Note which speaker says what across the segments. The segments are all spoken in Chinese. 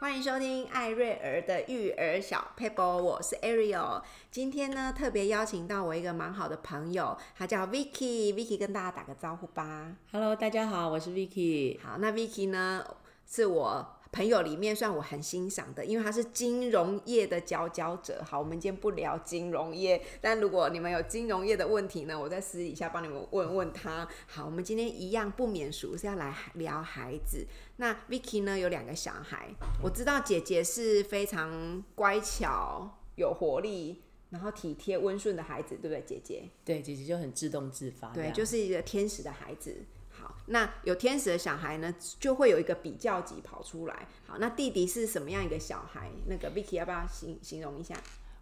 Speaker 1: 欢迎收听艾瑞儿的育儿小 paper，，我是 Ariel。今天呢，特别邀请到我一个蛮好的朋友，他叫 Vicky。Vicky 跟大家打个招呼吧。
Speaker 2: Hello，大家好，我是 Vicky。
Speaker 1: 好，那 Vicky 呢，是我。朋友里面算我很欣赏的，因为他是金融业的佼佼者。好，我们今天不聊金融业，但如果你们有金融业的问题呢，我在私底下帮你们问问他。好，我们今天一样不免俗，是要来聊孩子。那 Vicky 呢，有两个小孩，我知道姐姐是非常乖巧、有活力，然后体贴温顺的孩子，对不对？姐姐，
Speaker 2: 对，姐姐就很自动自发，
Speaker 1: 对，就是一个天使的孩子。那有天使的小孩呢，就会有一个比较级跑出来。好，那弟弟是什么样一个小孩？那个 Vicky 要不要形形容一下？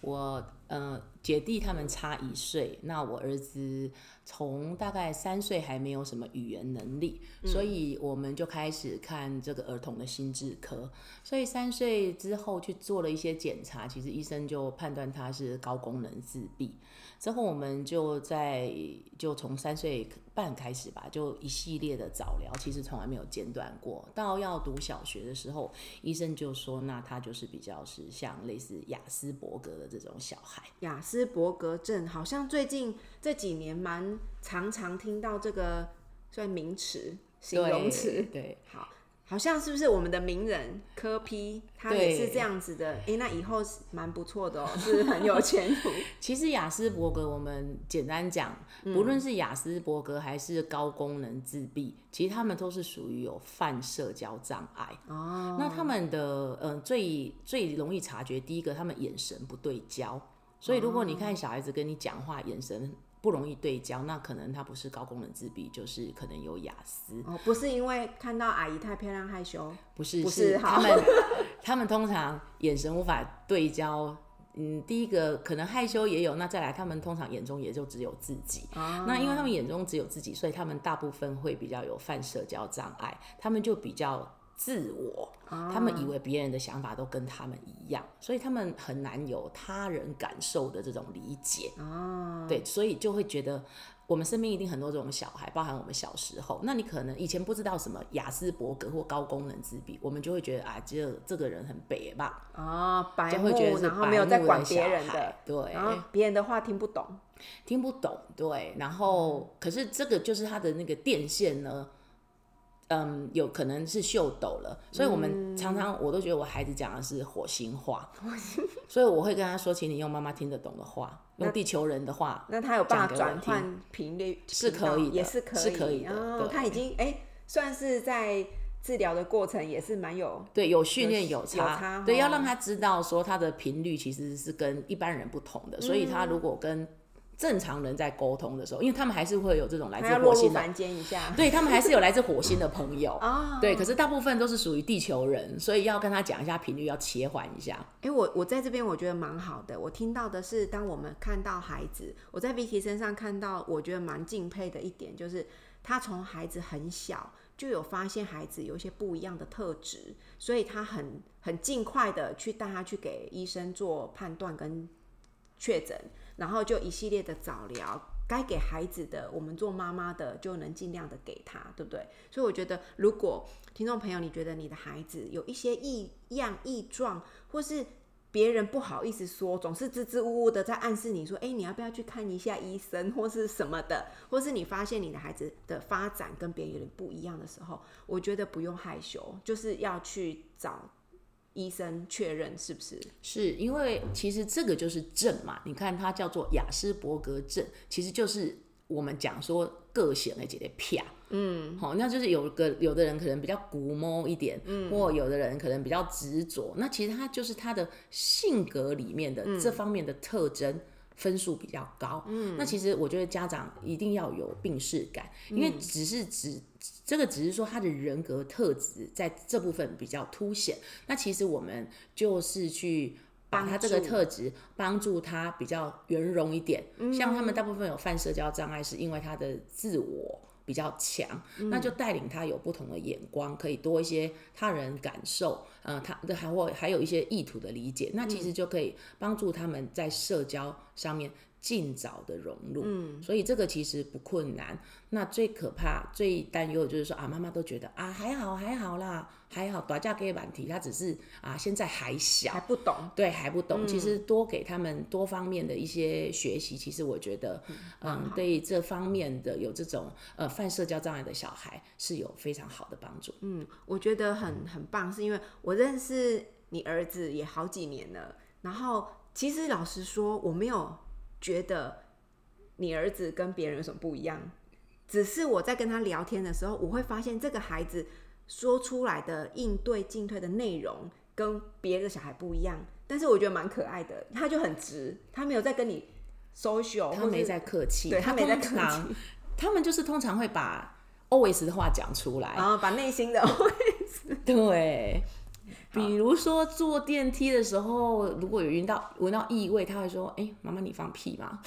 Speaker 2: 我呃，姐弟他们差一岁，那我儿子从大概三岁还没有什么语言能力，嗯，所以我们就开始看这个儿童的心智科。所以三岁之后去做了一些检查，其实医生就判断他是高功能自闭。之后我们就在就从三岁半开始吧，就一系列的早疗，其实从来没有间断过。到要读小学的时候，医生就说，那他就是比较是像类似雅斯伯格的这种小孩。
Speaker 1: 亚斯伯格症好像最近这几年蛮常常听到这个算名词、形容词。
Speaker 2: 对，
Speaker 1: 好。好像是不是我们的名人科批他也是这样子的？哎、欸，那以后是蛮不错的哦、喔，是很有前途。
Speaker 2: 其实雅斯伯格，我们简单讲，不论是雅斯伯格还是高功能自闭，其实他们都是属于有泛社交障碍。哦，那他们的嗯、呃，最最容易察觉，第一个，他们眼神不对焦。所以如果你看小孩子跟你讲话，眼神。不容易对焦，那可能他不是高功能自闭，就是可能有雅思。
Speaker 1: 哦，不是因为看到阿姨太漂亮害羞，
Speaker 2: 不是，不是，是他们他们通常眼神无法对焦。嗯，第一个可能害羞也有，那再来他们通常眼中也就只有自己。啊，那因为他们眼中只有自己，所以他们大部分会比较有泛社交障碍，他们就比较。自我，他们以为别人的想法都跟他们一样，所以他们很难有他人感受的这种理解。哦，对，所以就会觉得我们身边一定很多这种小孩，包含我们小时候。那你可能以前不知道什么雅斯伯格或高功能自闭，我们就会觉得啊，这这个人很白吧？哦，
Speaker 1: 白目，然后没有在管别人的，
Speaker 2: 对，
Speaker 1: 然后别人的话听不懂，
Speaker 2: 听不懂，对。然后，可是这个就是他的那个电线呢？嗯，有可能是秀抖了，所以我们常常我都觉得我孩子讲的是火星话，所以我会跟他说，请你用妈妈听得懂的话，用地球人的话。
Speaker 1: 那他有办法转换频率？
Speaker 2: 是可以，
Speaker 1: 也是可以，
Speaker 2: 是可以的。
Speaker 1: 哦、他已经哎、欸，算是在治疗的过程也是蛮有
Speaker 2: 对，有训练有差，有差，对，要让他知道说他的频率其实是跟一般人不同的，所以他如果跟正常人在沟通的时候，因为他们还是会有这种来自火星的，对，他们还是有来自火星的朋友啊。对，可是大部分都是属于地球人，所以要跟他讲一下频率，要切换一下。
Speaker 1: 哎、欸，我我在这边我觉得蛮好的。我听到的是，当我们看到孩子，我在 Vicky 身上看到，我觉得蛮敬佩的一点，就是他从孩子很小就有发现孩子有一些不一样的特质，所以他很很尽快的去带他去给医生做判断跟确诊。然后就一系列的早疗，该给孩子的，我们做妈妈的就能尽量的给他，对不对？所以我觉得，如果听众朋友你觉得你的孩子有一些异样异状，或是别人不好意思说，总是支支吾吾的在暗示你说，哎，你要不要去看一下医生，或是什么的，或是你发现你的孩子的发展跟别人有点不一样的时候，我觉得不用害羞，就是要去找。医生确认是不是？
Speaker 2: 是因为其实这个就是症嘛，你看它叫做雅斯伯格症，其实就是我们讲说个性的这个癖，嗯，好，那就是有个有的人可能比较古摸一点，嗯，或有的人可能比较执着，那其实他就是他的性格里面的这方面的特征。嗯分数比较高，嗯，那其实我觉得家长一定要有病视感，因为只是只这个只是说他的人格特质在这部分比较凸显，那其实我们就是去把他这个特质帮助。他比较圆融一点，像他们大部分有泛社交障碍，是因为他的自我。比较强，那就带领他有不同的眼光，可以多一些他人感受，呃，他还会还有一些意图的理解，那其实就可以帮助他们在社交上面尽早的融入，嗯，所以这个其实不困难。那最可怕、最担忧的就是说啊，妈妈都觉得啊，还好还好啦，还好，大家给问题，他只是啊，现在还小，
Speaker 1: 还不懂，对，
Speaker 2: 还不懂。嗯、其实多给他们多方面的一些学习，其实我觉得，嗯，嗯对这方面的有这种呃泛社交障碍的小孩是有非常好的帮助。
Speaker 1: 嗯，我觉得很很棒，是因为我认识你儿子也好几年了，然后其实老实说，我没有。觉得你儿子跟别人有什么不一样？只是我在跟他聊天的时候，我会发现这个孩子说出来的应对进退的内容跟别的小孩不一样。但是我觉得蛮可爱的，他就很直，他没有在跟你 social，
Speaker 2: 他没在客气，
Speaker 1: 对他没在客气。
Speaker 2: 他们就是通常会把 always 的话讲出来，
Speaker 1: 然后把内心的 always
Speaker 2: 对。比如说坐电梯的时候，如果有闻到闻到异味，他会说：“哎、欸，妈妈，你放屁吗？”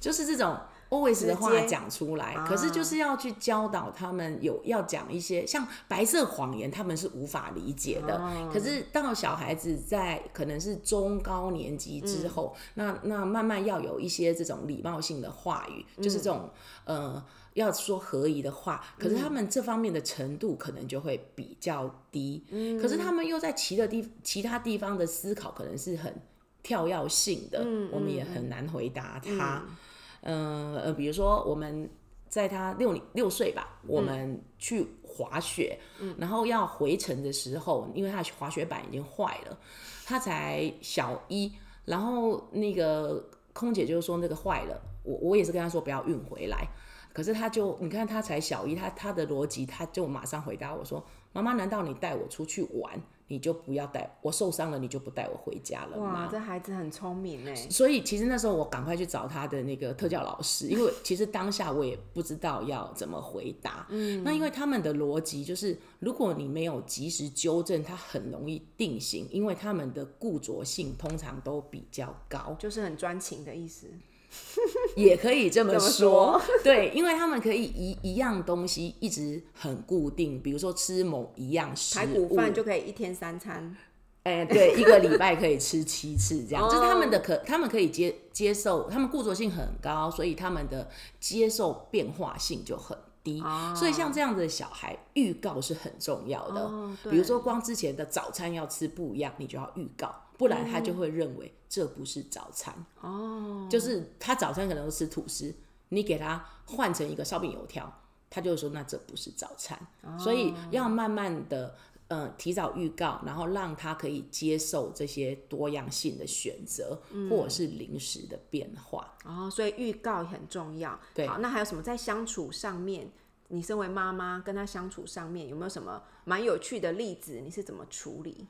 Speaker 2: 就是这种 always 的话讲出来。可是就是要去教导他们，有要讲一些像白色谎言，他们是无法理解的。可是到小孩子在可能是中高年级之后，那那慢慢要有一些这种礼貌性的话语，就是这种呃。要说合宜的话，可是他们这方面的程度可能就会比较低。嗯，可是他们又在其的地其他地方的思考可能是很跳跃性的，嗯，我们也很难回答他。嗯，呃，比如说我们在他六六岁吧，我们去滑雪，然后要回程的时候，因为他滑雪板已经坏了，他才小一，然后那个空姐就说那个坏了，我我也是跟他说不要运回来。可是他就，你看他才小一，他他的逻辑，他就马上回答我说：“妈妈，难道你带我出去玩，你就不要带我受伤了，你就不带我回家了吗？”
Speaker 1: 哇，这孩子很聪明哎。
Speaker 2: 所以其实那时候我赶快去找他的那个特教老师，因为其实当下我也不知道要怎么回答。嗯，那因为他们的逻辑就是，如果你没有及时纠正，他很容易定型，因为他们的固着性通常都比较高，
Speaker 1: 就是很专情的意思。
Speaker 2: 也可以这么说，说。对，因为他们可以一一样东西一直很固定，比如说吃某一样食物，排骨
Speaker 1: 饭就可以一天三餐，
Speaker 2: 哎、欸，对，一个礼拜可以吃七次这样，就是他们的可，他们可以接接受，他们固着性很高，所以他们的接受变化性就很低，哦、所以像这样的小孩，预告是很重要的。哦、比如说，光之前的早餐要吃不一样，你就要预告。不然他就会认为这不是早餐哦，就是他早餐可能都吃吐司，你给他换成一个烧饼油条，他就会说那这不是早餐。所以要慢慢的呃提早预告，然后让他可以接受这些多样性的选择，或者是临时的变化。
Speaker 1: 哦，所以预告很重要。对，好，那还有什么在相处上面？你身为妈妈跟他相处上面有没有什么蛮有趣的例子？你是怎么处理？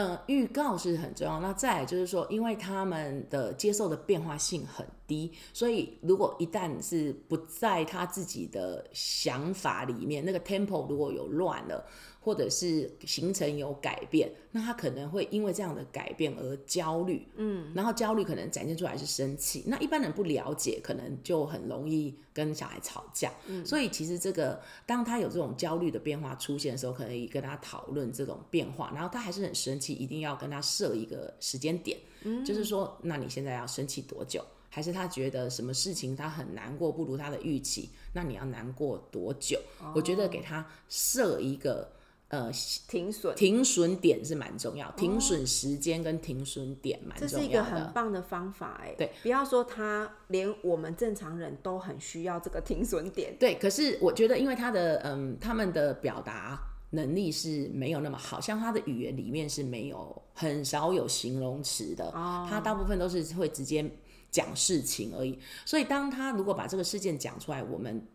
Speaker 2: 嗯，预告是很重要。那再来就是说，因为他们的接受的变化性很低，所以如果一旦是不在他自己的想法里面，那个 tempo 如果有乱了。或者是行程有改变，那他可能会因为这样的改变而焦虑，嗯，然后焦虑可能展现出来是生气。那一般人不了解，可能就很容易跟小孩吵架。嗯，所以其实这个当他有这种焦虑的变化出现的时候，可以跟他讨论这种变化，然后他还是很生气，一定要跟他设一个时间点，嗯，就是说，那你现在要生气多久？还是他觉得什么事情他很难过，不如他的预期，那你要难过多久？哦，我觉得给他设一个。呃，
Speaker 1: 停损
Speaker 2: 停损点是蛮重要，哦、停损时间跟停损点蛮重要的。
Speaker 1: 这是一个很棒的方法，哎，对，不要说他，连我们正常人都很需要这个停损点。
Speaker 2: 对，可是我觉得，因为他的嗯，他们的表达能力是没有那么好，像他的语言里面是没有很少有形容词的，哦、他大部分都是会直接讲事情而已。所以，当他如果把这个事件讲出来，我们。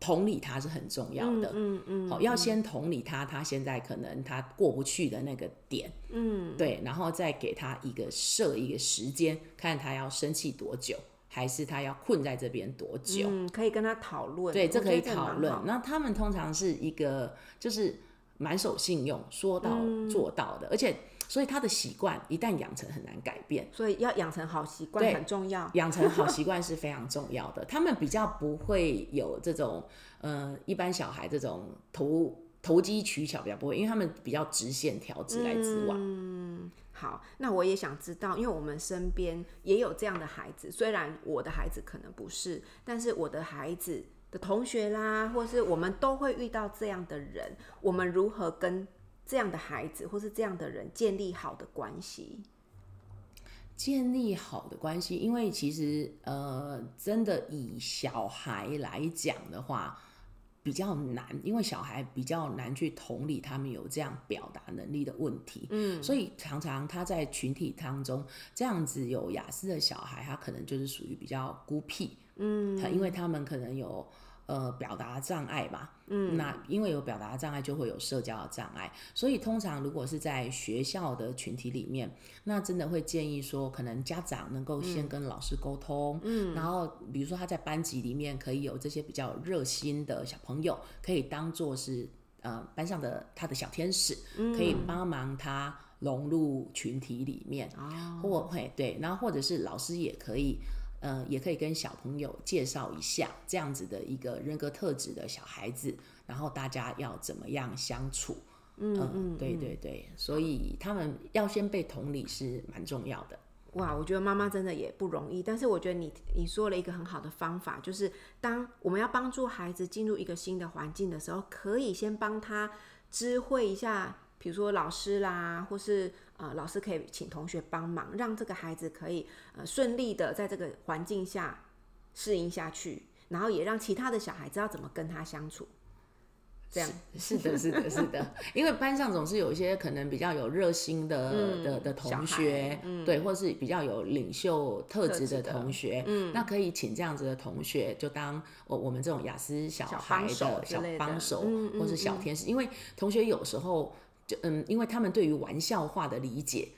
Speaker 2: 同理他是很重要的，嗯嗯，好、嗯，要先同理他，他现在可能他过不去的那个点，嗯，对，然后再给他一个设一个时间，看他要生气多久，还是他要困在这边多久，
Speaker 1: 嗯，可以跟他讨论，
Speaker 2: 对，这可以讨论。那他们通常是一个就是满守信用，说到做到的，嗯、而且。所以他的习惯一旦养成很难改变，
Speaker 1: 所以要养成好习惯很重要。
Speaker 2: 养成好习惯是 非常重要的。他们比较不会有这种，呃，一般小孩这种投投机取巧比较不会，因为他们比较直线条，直来直往。
Speaker 1: 嗯，好，那我也想知道，因为我们身边也有这样的孩子，虽然我的孩子可能不是，但是我的孩子的同学啦，或是我们都会遇到这样的人，我们如何跟这样的孩子或是这样的人建立好的关系？
Speaker 2: 建立好的关系，因为其实呃，真的以小孩来讲的话，比较难，因为小孩比较难去同理他们有这样表达能力的问题，嗯，所以常常他在群体当中这样子有雅思的小孩，他可能就是属于比较孤僻，嗯，因为他们可能有。呃，表达障碍吧，嗯，那因为有表达障碍，就会有社交的障碍，所以通常如果是在学校的群体里面，那真的会建议说，可能家长能够先跟老师沟通，嗯，然后比如说他在班级里面可以有这些比较热心的小朋友，可以当做是呃班上的他的小天使，嗯，可以帮忙他融入群体里面，哦，或会对，然后或者是老师也可以。呃，也可以跟小朋友介绍一下这样子的一个人格特质的小孩子，然后大家要怎么样相处？嗯、呃、嗯，对对对，所以他们要先被同理是蛮重要的。
Speaker 1: 哇，我觉得妈妈真的也不容易，但是我觉得你你说了一个很好的方法，就是当我们要帮助孩子进入一个新的环境的时候，可以先帮他知会一下，比如说老师啦，或是。呃，老师可以请同学帮忙，让这个孩子可以呃顺利的在这个环境下适应下去，然后也让其他的小孩知道怎么跟他相处。这样
Speaker 2: 是，是的，是的，是的，因为班上总是有一些可能比较有热心的、嗯、的的同学，嗯、对，或是比较有领袖特质的同学，嗯，那可以请这样子的同学就当我我们这种雅思小孩的小帮手，或是小天使，因为同学有时候。就嗯，因为他们对于玩笑话的理解，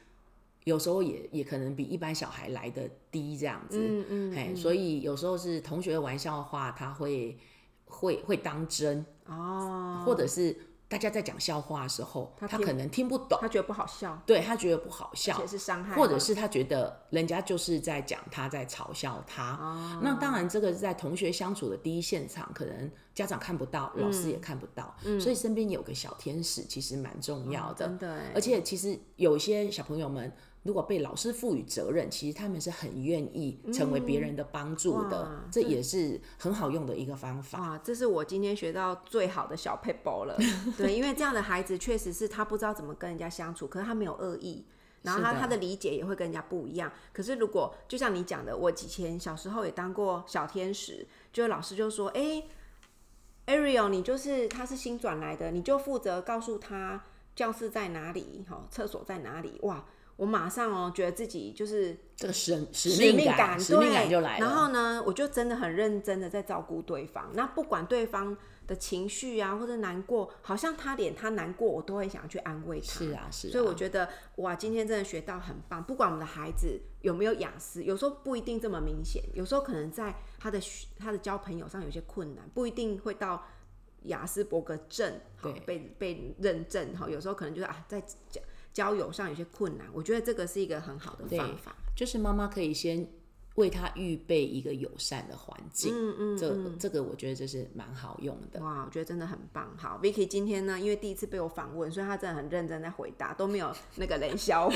Speaker 2: 有时候也也可能比一般小孩来的低，这样子，嗯嗯，嘿，所以有时候是同学的玩笑话，他会会会当真哦，或者是。大家在讲笑话的时候，他可能听不懂，
Speaker 1: 他觉得不好笑，
Speaker 2: 对，他觉得不好笑，
Speaker 1: 而且是伤害，
Speaker 2: 或者是他觉得人家就是在讲他在嘲笑他。哦、那当然，这个是在同学相处的第一现场，可能家长看不到，老师也看不到，嗯、所以身边有个小天使其实蛮重要的。
Speaker 1: 嗯、真的，
Speaker 2: 而且其实有些小朋友们。如果被老师赋予责任，其实他们是很愿意成为别人的帮助的，嗯、这也是很好用的一个方法。
Speaker 1: 啊，这是我今天学到最好的小撇步了。对，因为这样的孩子确实是他不知道怎么跟人家相处，可是他没有恶意，然后他的他的理解也会跟人家不一样。可是如果就像你讲的，我以前小时候也当过小天使，就老师就说：“哎，Ariel，你就是他是新转来的，你就负责告诉他教室在哪里，好，厕所在哪里。”哇！我马上哦，觉得自己就是
Speaker 2: 这个使
Speaker 1: 使
Speaker 2: 命感，使命感就来了。
Speaker 1: 然后呢，我就真的很认真的在照顾对方。那不管对方的情绪啊，或者难过，好像他连他难过，我都会想去安慰他。
Speaker 2: 是啊，是啊。
Speaker 1: 所以我觉得哇，今天真的学到很棒。不管我们的孩子有没有雅思，有时候不一定这么明显，有时候可能在他的他的交朋友上有些困难，不一定会到雅思伯格症，对，被被认证哈。有时候可能就是啊，在交。交友上有些困难，我觉得这个是一个很好的方法，
Speaker 2: 就是妈妈可以先。为他预备一个友善的环境，嗯嗯，这这个我觉得这是蛮好用的。
Speaker 1: 哇，我觉得真的很棒。好，Vicky 今天呢，因为第一次被我访问，所以他真的很认真在回答，都没有那个冷笑话。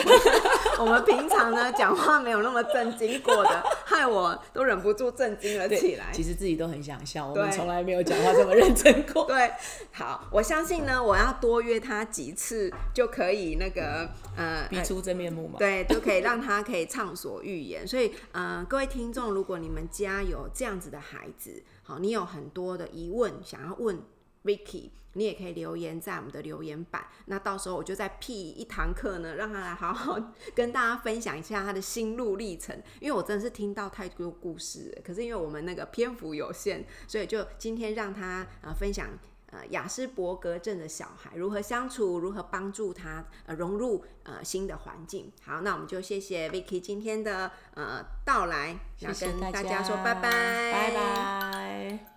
Speaker 1: 我们平常呢讲话没有那么震惊过的，害我都忍不住震惊了起来。
Speaker 2: 其实自己都很想笑，我们从来没有讲话这么认真过。
Speaker 1: 对，好，我相信呢，我要多约他几次就可以那个呃，
Speaker 2: 逼出真面目嘛。
Speaker 1: 对，就可以让他可以畅所欲言。所以，嗯、呃。各位听众，如果你们家有这样子的孩子，好，你有很多的疑问想要问 Vicky，你也可以留言在我们的留言板。那到时候我就再辟一堂课呢，让他来好好跟大家分享一下他的心路历程。因为我真的是听到太多故事，可是因为我们那个篇幅有限，所以就今天让他呃分享。呃，雅斯伯格症的小孩如何相处？如何帮助他呃融入呃新的环境？好，那我们就谢谢 Vicky 今天的呃到来，
Speaker 2: 谢谢大家，
Speaker 1: 跟大家说拜拜，
Speaker 2: 拜拜。